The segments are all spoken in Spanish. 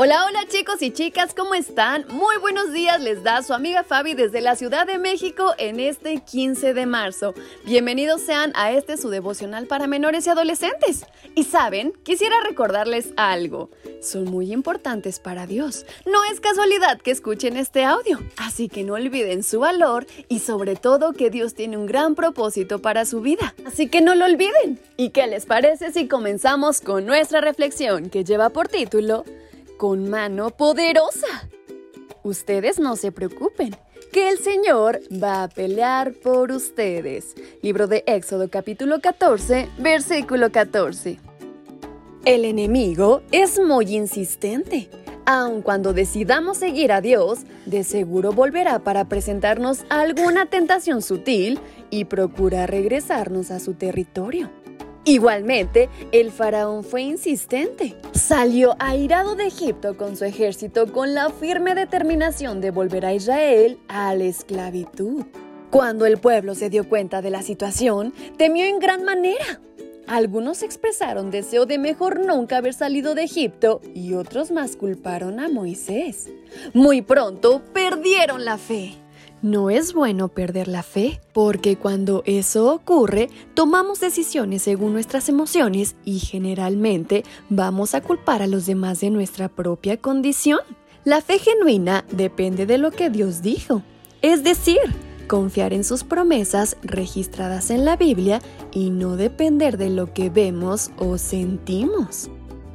Hola, hola chicos y chicas, ¿cómo están? Muy buenos días, les da su amiga Fabi desde la Ciudad de México en este 15 de marzo. Bienvenidos sean a este su devocional para menores y adolescentes. Y saben, quisiera recordarles algo. Son muy importantes para Dios. No es casualidad que escuchen este audio, así que no olviden su valor y sobre todo que Dios tiene un gran propósito para su vida. Así que no lo olviden. ¿Y qué les parece si comenzamos con nuestra reflexión que lleva por título con mano poderosa. Ustedes no se preocupen, que el Señor va a pelear por ustedes. Libro de Éxodo capítulo 14, versículo 14. El enemigo es muy insistente. Aun cuando decidamos seguir a Dios, de seguro volverá para presentarnos alguna tentación sutil y procura regresarnos a su territorio. Igualmente, el faraón fue insistente. Salió airado de Egipto con su ejército con la firme determinación de volver a Israel a la esclavitud. Cuando el pueblo se dio cuenta de la situación, temió en gran manera. Algunos expresaron deseo de mejor nunca haber salido de Egipto y otros más culparon a Moisés. Muy pronto perdieron la fe. No es bueno perder la fe, porque cuando eso ocurre, tomamos decisiones según nuestras emociones y generalmente vamos a culpar a los demás de nuestra propia condición. La fe genuina depende de lo que Dios dijo, es decir, confiar en sus promesas registradas en la Biblia y no depender de lo que vemos o sentimos.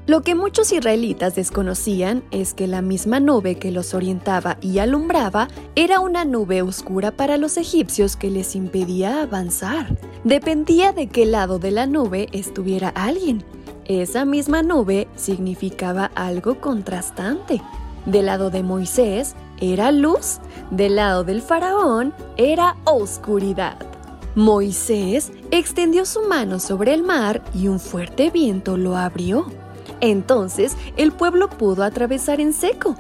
Lo que muchos israelitas desconocían es que la misma nube que los orientaba y alumbraba era una nube oscura para los egipcios que les impedía avanzar. Dependía de qué lado de la nube estuviera alguien. Esa misma nube significaba algo contrastante. Del lado de Moisés era luz, del lado del faraón era oscuridad. Moisés extendió su mano sobre el mar y un fuerte viento lo abrió. Entonces el pueblo pudo atravesar en seco.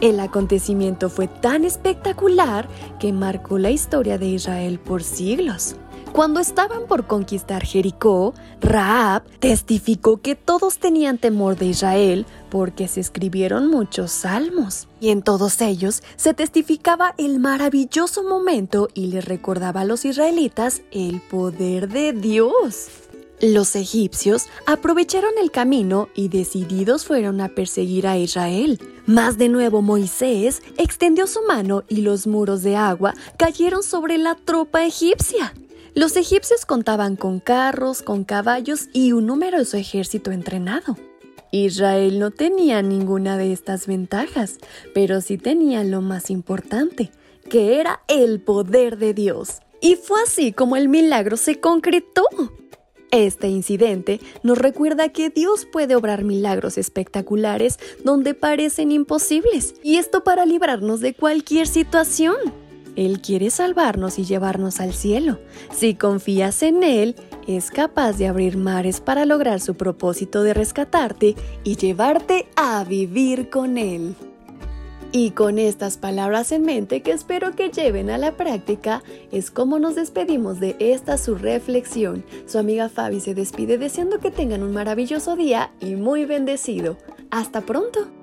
El acontecimiento fue tan espectacular que marcó la historia de Israel por siglos. Cuando estaban por conquistar Jericó, Raab testificó que todos tenían temor de Israel porque se escribieron muchos salmos. Y en todos ellos se testificaba el maravilloso momento y les recordaba a los israelitas el poder de Dios. Los egipcios aprovecharon el camino y decididos fueron a perseguir a Israel. Más de nuevo Moisés extendió su mano y los muros de agua cayeron sobre la tropa egipcia. Los egipcios contaban con carros, con caballos y un numeroso ejército entrenado. Israel no tenía ninguna de estas ventajas, pero sí tenía lo más importante, que era el poder de Dios. Y fue así como el milagro se concretó. Este incidente nos recuerda que Dios puede obrar milagros espectaculares donde parecen imposibles, y esto para librarnos de cualquier situación. Él quiere salvarnos y llevarnos al cielo. Si confías en Él, es capaz de abrir mares para lograr su propósito de rescatarte y llevarte a vivir con Él. Y con estas palabras en mente que espero que lleven a la práctica, es como nos despedimos de esta su reflexión. Su amiga Fabi se despide deseando que tengan un maravilloso día y muy bendecido. Hasta pronto.